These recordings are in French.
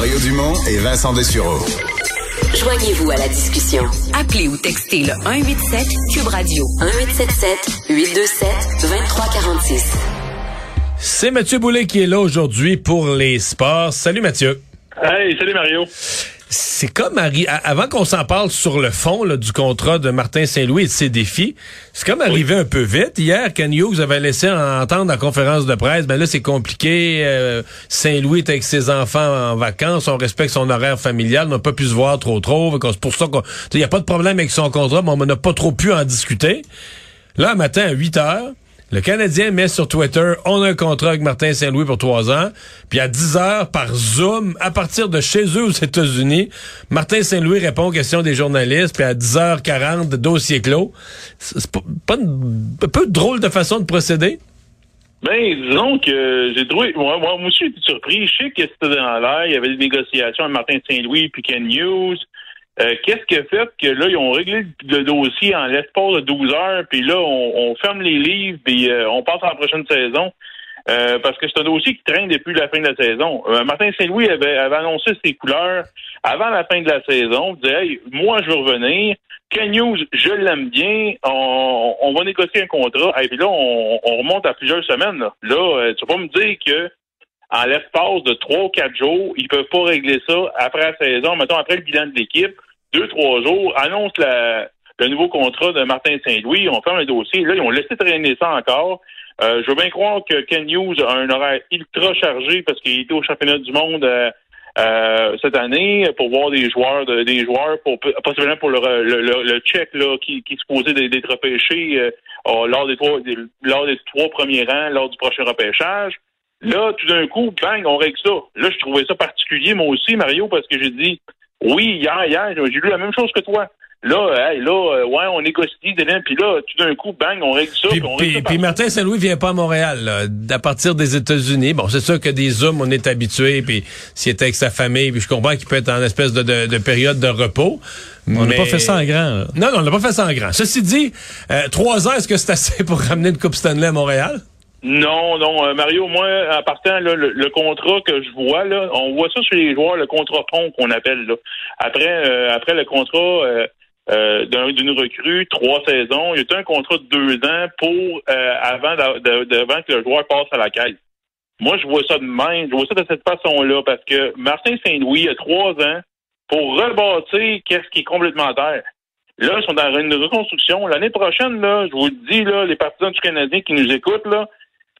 Mario Dumont et Vincent Dessureau. Joignez-vous à la discussion. Appelez ou textez le 187 Cube Radio 1877 827 2346. C'est Mathieu Boulet qui est là aujourd'hui pour les sports. Salut Mathieu. Hey, salut Mario. C'est comme arri- avant qu'on s'en parle sur le fond là, du contrat de Martin Saint-Louis et de ses défis, c'est comme arrivé un peu vite. Hier, Ken Hughes avait laissé entendre en conférence de presse, ben là c'est compliqué. euh, Saint-Louis est avec ses enfants en vacances, on respecte son horaire familial, on n'a pas pu se voir trop trop. C'est pour ça qu'il n'y a pas de problème avec son contrat, mais on n'a pas trop pu en discuter. Là, un matin à 8 heures, le Canadien met sur Twitter, on a un contrat avec Martin Saint-Louis pour trois ans. Puis à 10 heures, par Zoom, à partir de chez eux aux États-Unis, Martin Saint-Louis répond aux questions des journalistes. Puis à 10h40, dossier clos. C'est pas, une- un peu drôle de façon de procéder? Ben, disons que j'ai trouvé. Moi, moi moi aussi, j'étais surpris. Je sais que c'était dans l'air. Il y avait des négociations avec Martin Saint-Louis puis Ken News. Euh, Qu'est-ce qui a fait que là, ils ont réglé le dossier en l'espace de 12 heures, puis là, on, ferme les livres, puis euh, on passe à la prochaine saison? Euh, parce que c'est un dossier qui traîne depuis la fin de la saison. Martin Saint-Louis avait, annoncé ses couleurs avant la fin de la saison. Il disait, hey, moi, je veux revenir. Ken News, je l'aime bien. On, va négocier un contrat. Et puis là, on, on remonte à plusieurs semaines. Là, tu vas me dire que en l'espace de trois ou quatre jours, ils peuvent pas régler ça après la saison, mettons après le bilan de l'équipe, deux, trois jours, annonce la, le nouveau contrat de Martin Saint-Louis, on ferme le dossier. Là, ils ont laissé traîner ça encore. Euh, je veux bien croire que Ken Hughes a un horaire ultra chargé parce qu'il était au championnat du monde euh, euh, cette année pour voir des joueurs, de- des joueurs pour possiblement pour le, le, le, le check là qui, qui se posait d'être repêché euh, euh, lors des trois lors des trois premiers rangs lors du prochain repêchage. Là, tout d'un coup, bang, on règle ça. Là, je trouvais ça particulier, moi aussi, Mario, parce que j'ai dit, oui, hier, hier, j'ai lu la même chose que toi. Là, hey, là, euh, ouais, on négocie, puis là, tout d'un coup, bang, on règle ça. Puis, puis on puis- règle ça puis Martin Saint-Louis vient pas à Montréal, là, à partir des États-Unis. Bon, c'est sûr que des Zooms, on est habitué, puis s'il était avec sa famille, puis je comprends qu'il peut être en espèce de, de- de période de repos. On n'a mais- pas fait ça en grand. là. Non, non, on n'a pas fait ça en grand. Ceci dit, euh, trois ans, est-ce que c'est assez pour ramener une Coupe Stanley à Montréal? Non, non, euh, Mario, moi, en partant, là, le, le contrat que je vois, là, on voit ça chez les joueurs, le contrat pont qu'on appelle. Là. Après, euh, après le contrat euh, euh, d'un- d'une recrue, trois saisons, il y a un contrat de deux ans pour euh, avant, de- de- avant que le joueur passe à la caisse. Moi, je vois ça de même, je vois ça de cette façon-là, parce que Martin Saint-Louis a trois ans pour rebâtir qu'est-ce qui est complètement terre. Là, ils sont dans une reconstruction. L'année prochaine, là, je vous le dis, là, les partisans du Canadien qui nous écoutent, là,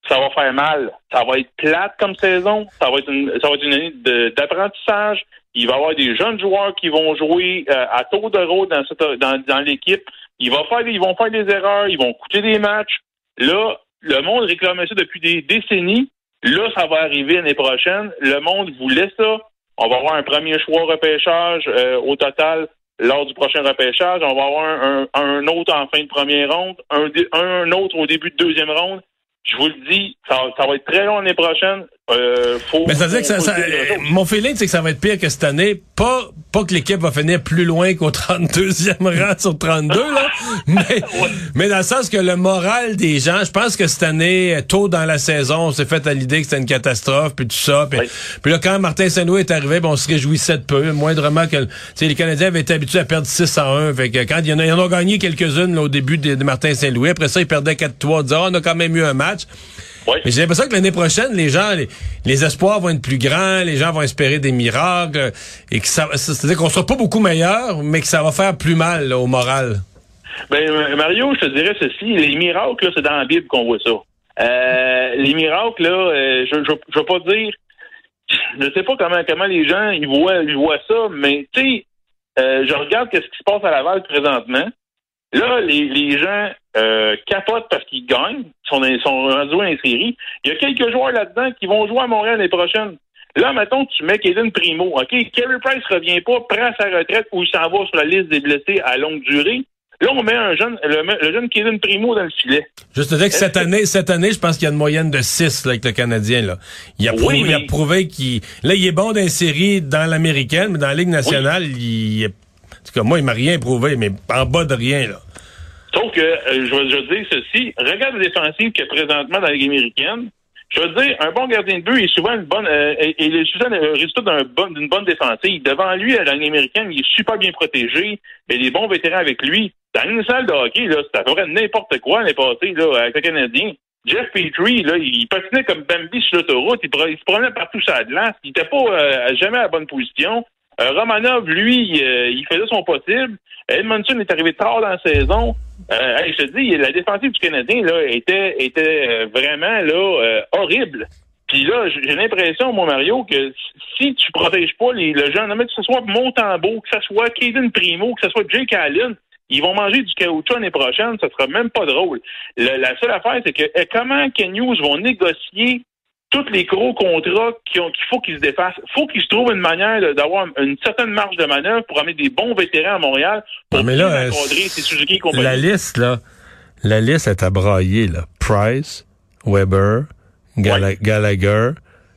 ça va faire mal. Ça va être plate comme saison. Ça va être une, ça va être une année d'apprentissage. Il va y avoir des jeunes joueurs qui vont jouer euh, à tour de rôle dans, cette- dans, dans l'équipe. Ils vont faire, ils vont faire des erreurs. Ils vont coûter des matchs. Là, le monde réclamait ça depuis des décennies. Là, ça va arriver l'année prochaine. Le monde voulait ça. On va avoir un premier choix repêchage euh, au total lors du prochain repêchage. On va avoir un, un- un autre en fin de première ronde, un, un autre au début de deuxième ronde. Je vous le dis, ça, va être très long l'année prochaine. Euh, faut, Mais ça veut dire que ça, euh, mon feeling, c'est que ça va être pire que cette année. Pas, pas que l'équipe va finir plus loin qu'au 32e rang sur 32, là. Mais, mais dans le sens que le moral des gens, je pense que cette année, tôt dans la saison, on s'est fait à l'idée que c'était une catastrophe, puis tout ça. Puis, là, quand Martin Saint-Louis est arrivé, ben, on se réjouissait de peu. Moindrement que, les Canadiens avaient été habitués à perdre 6 à 1. Fait que quand il y en a, ils en ont gagné quelques-unes, là, au début de, de Martin Saint-Louis. Après ça, ils perdaient 4-3. On disait, Ah, on a quand même eu un match. Oui. Mais j'ai l'impression que l'année prochaine, les gens, les, les espoirs vont être plus grands, les gens vont espérer des miracles, et que ça, c'est-à-dire qu'on sera pas beaucoup meilleur, mais que ça va faire plus mal là, au moral. Ben, euh, Mario, je te dirais ceci, les miracles, là, c'est dans la Bible qu'on voit ça. Euh, les miracles, là, euh, je, je, je veux pas dire, je sais pas comment, comment les gens, ils voient, ils voient ça, mais, tu sais, euh, je regarde qu'est-ce qui se passe à Laval présentement. Là, les, les gens euh, capotent parce qu'ils gagnent, sont, sont rendus séries. Il y a quelques joueurs là-dedans qui vont jouer à Montréal l'année prochaine. Là, mettons, tu mets Kaden Primo. OK, Carey Price revient pas, prend sa retraite ou il s'en va sur la liste des blessés à longue durée. Là, on met un jeune, le, le jeune Kaden Primo dans le filet. Juste te dire que cette année, cette année, je pense qu'il y a une moyenne de 6 avec le Canadien. Là. Il, a Oui, prouvé, il a mais- prouvé qu'il... Là, il est bon dans les séries dans l'américaine, mais dans la Ligue nationale, il... est- En tout cas, moi, il m'a rien prouvé, mais en bas de rien. là. Sauf que, euh, je te dire ceci, regarde la défensive qu'il y a présentement dans la Ligue américaine. Je veux dire, un bon gardien de but est souvent une bonne, euh, est souvent le résultat d'un bon, d'une bonne défensive. Devant lui, à l'année américaine, il est super bien protégé. A des bons vétérans avec lui. Dans une salle de hockey, là, c'est à peu près n'importe quoi l'année passée, là, avec le Canadien. Jeff Petrie, là, il patinait comme Bambi sur l'autoroute. Il, il, se promenait partout sur la glace. Il était pas euh, jamais à la bonne position. Euh, Romanov, lui, euh, il faisait son possible. Edmondson est arrivé tard dans la saison. Euh, je te dis, la défensive du Canadien là était était vraiment là horrible. Puis là, j'ai l'impression, moi, Mario, que si tu protèges pas les, le jeune, que ce soit Montembeau, que ce soit Kaden Primo, que ce soit Jake Allen, ils vont manger du caoutchouc l'année prochaine, ça sera même pas drôle. la seule affaire, c'est que comment Ken News vont négocier tous les gros contrats qu'il faut qu'ils se défassent. Il faut qu'ils se trouvent une manière d'avoir une certaine marge de manœuvre pour amener des bons vétérans à Montréal pour mais là, euh, Suzuki La liste, là, la liste est à brailler, là. Price, Weber, Gallagher,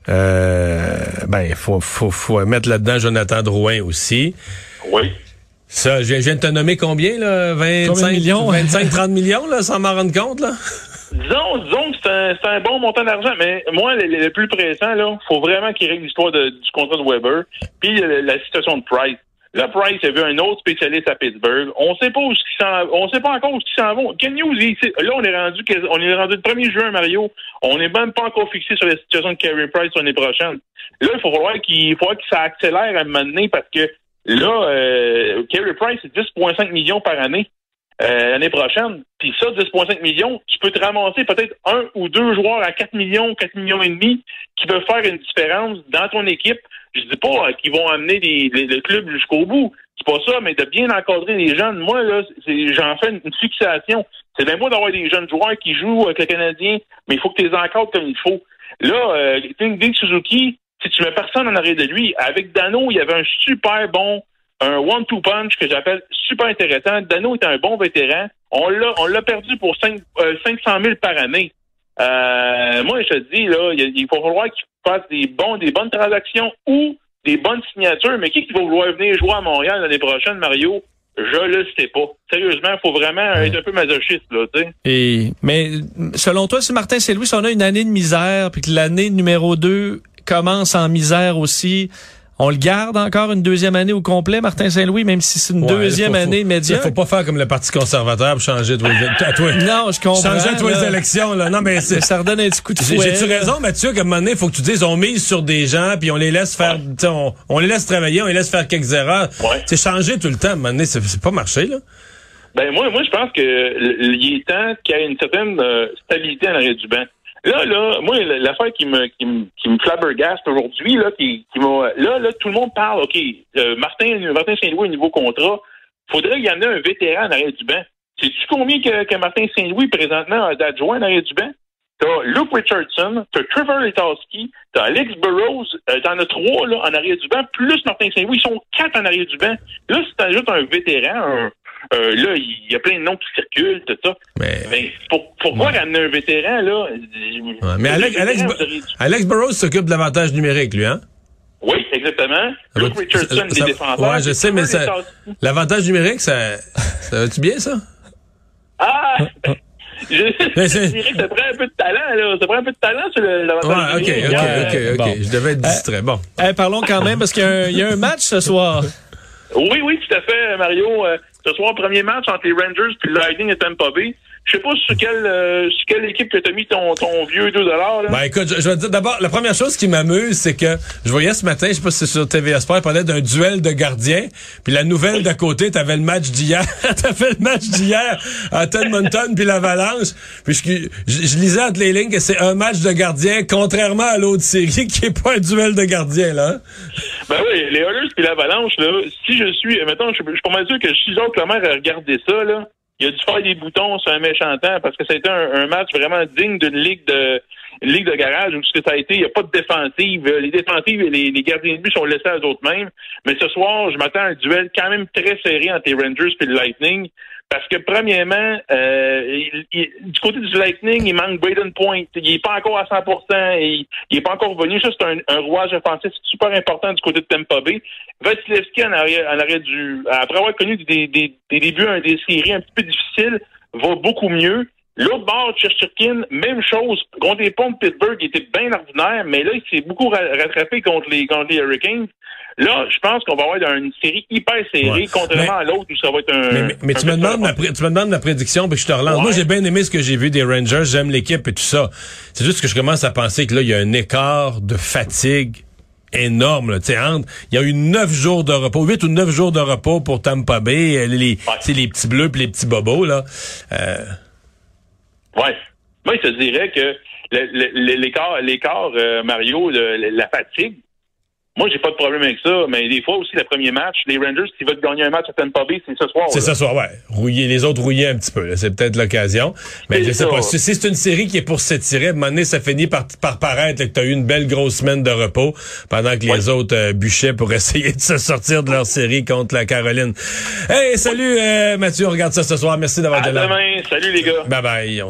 euh, ben, il faut, faut, faut mettre là-dedans Jonathan Drouin aussi. Oui. Ça, je viens de te nommer combien, là? 25 millions? 25, 30 millions, là, sans m'en rendre compte, là? Disons, disons que c'est un, un, bon montant d'argent, mais moi, le, plus pressant, là, faut vraiment qu'il règle l'histoire du contrat de Weber, puis la, situation de Price. Là, Price a vu un autre spécialiste à Pittsburgh. On sait pas où s'en, on sait pas encore où ils s'en vont. Ken News, là, on est rendu, on est rendu le 1er juin, Mario. On n'est même pas encore fixé sur la situation de Carey Price l'année prochaine. Là, il faut voir qu'il faut que ça accélère à un moment donné parce que là, euh, Carey Price, c'est 10,5 millions par année. Euh, l'année prochaine. Puis ça, 10,5 millions, tu peux te ramasser peut-être un ou deux joueurs à 4 millions, 4 millions et demi qui peuvent faire une différence dans ton équipe. Je dis pas euh, qu'ils vont amener les, le club jusqu'au bout. C'est pas ça, mais de bien encadrer les jeunes. Moi, là, j'en fais une, fixation. C'est bien beau d'avoir des jeunes joueurs qui jouent avec le Canadien, mais il faut que tu les encadres comme il faut. Là, euh, Ding Suzuki, si tu mets personne en arrière de lui, avec Dano, il y avait un super bon un one-two punch que j'appelle super intéressant. Dano est un bon vétéran. On l'a, on l'a perdu pour 5, 500 000 par année. Euh, moi, je te dis, là, il, faut falloir qu'il fasse des bons, des bonnes transactions ou des bonnes signatures. Mais qui, qui va vouloir venir jouer à Montréal l'année prochaine, Mario? Je le sais pas. Sérieusement, il faut vraiment être un peu masochiste, là, tu sais. Et, mais, selon toi, si Martin Saint-Louis, si on a une année de misère, puis que l'année numéro 2 commence en misère aussi, on le garde encore une deuxième année au complet, Martin Saint-Louis, même si c'est une deuxième année Il faut pas faire comme le Parti conservateur pour changer de à toi. Non, je comprends. Changer à toi les élections, là. Non, mais ça redonne un petit coup de fouet. J'ai-tu raison, Mathieu, qu'à un moment donné, il faut que tu dises, on mise sur des gens, puis on les laisse faire, on, les laisse travailler, on les laisse faire quelques erreurs. C'est changer tout le temps, à un moment donné, c'est pas marché, là. Ben, moi, moi, je pense que il est temps qu'il y ait une certaine euh, stabilité à l'arrêt du banc. Là, là, moi, l'affaire qui me, qui me, qui me flabbergaste aujourd'hui, là, qui, qui m'a, là, là, tout le monde parle, OK, euh, Martin, Martin Saint-Louis, au niveau contrat, faudrait qu'il y en ait un vétéran en arrière du banc. Sais-tu combien que, que Martin Saint-Louis, présentement, a d'adjoints en arrière du banc? T'as Luke Richardson, t'as Trevor Letowski, t'as Alex Burrows, euh, t'en as trois, là, en arrière du banc, plus Martin Saint-Louis, ils sont quatre en arrière du banc. Là, si t'ajoutes un vétéran, un, euh, là, il y a plein de noms qui circulent, tout ça. Mais, pour, pourquoi ouais. ramener un vétéran, là? mais Alex, Alex, Alex Burroughs s'occupe de l'avantage numérique, lui, hein? Oui, exactement. Luke Richardson, ça, des défenseurs. Ouais, je sais, mais l'avantage numérique, ça, ça va-tu bien, ça? Ah! Je, je, dirais que ça prend un peu de talent, là. Ça prend un peu de talent sur l'avantage ouais, numérique. OK, OK, OK, OK. Bon. Je devais être distrait. Bon. Eh, parlons quand même, parce qu'il y, y, a un match ce soir. Oui, oui, tout à fait, Mario. Ce soir, premier match entre les Rangers puis le Lightning et Tampa Bay. Je sais pas sur quelle, euh, sur quelle équipe que t'as mis ton, ton vieux 2 là. Ben écoute, je, je vais te dire d'abord, la première chose qui m'amuse, c'est que je voyais ce matin, je sais pas si c'est sur TVA Sport, il parlait d'un duel de gardiens. Puis la nouvelle d'à côté, t'avais le match d'hier. t'avais le match d'hier à Edmonton puis l'Avalanche. Puis je, je, lisais entre les lignes que c'est un match de gardiens, contrairement à l'autre série qui est pas un duel de gardiens, là. Ben oui, les Oilers puis l'Avalanche, là, si je suis, mettons, je, suis pas mal sûr que suis autre mère à regarder ça, là, il a dû faire des boutons sur un méchant temps parce que c'était un, un match vraiment digne d'une ligue de ligue de garage où ce que ça a été, il n'y a pas de défensive. Les défensives et les, gardiens de but sont laissés à eux-mêmes. Mais ce soir, je m'attends à un duel quand même très serré entre les Rangers et le Lightning. Parce que premièrement, euh, du côté du Lightning, il manque Braden Point. Il n'est pas encore à 100%. Et il n'est pas encore venu. Ça, c'est un, un, rouage offensif super important du côté de Tampa Bay. Vasilevski, en arrière, du, après avoir connu des débuts, des séries un petit peu difficiles, va beaucoup mieux. L'autre bord, Churchirkin, même chose. Contre les Pompes, Pittsburgh, il était bien ordinaire, mais là, il s'est beaucoup rattrapé contre les, contre les Hurricanes. Là, je pense qu'on va avoir une série hyper serrée, contrairement à l'autre où ça va être un. Mais, tu, me demandes ma, tu me demandes ma prédiction, puis je te relance. Moi, j'ai bien aimé ce que j'ai vu des Rangers. J'aime l'équipe et tout ça. C'est juste que je commence à penser que là, il y a un écart de fatigue énorme. Là. il y a eu neuf jours de repos, huit ou neuf jours de repos pour Tampa Bay, les, les, les petits bleus puis les petits bobos. Là. Euh... Ouais. Moi, je te dirais que l'écart, l'écart, euh, Mario, la fatigue, moi, j'ai pas de problème avec ça, mais des fois aussi, le premier match, les Rangers, s'ils veulent gagner un match à Tampa Bay, c'est ce soir. C'est ce soir, ouais. Rouiller, les autres rouiller un petit peu, c'est peut-être l'occasion. Mais je sais pas, si c'est une série qui est pour s'étirer, à un moment donné, ça finit par, par paraître que tu as eu une belle grosse semaine de repos pendant que les autres euh, bûchaient pour essayer de se sortir de leur série contre la Caroline. Hey, salut euh, Mathieu, on regarde ça ce soir. Merci d'avoir été là. demain. Salut les gars. Bye bye.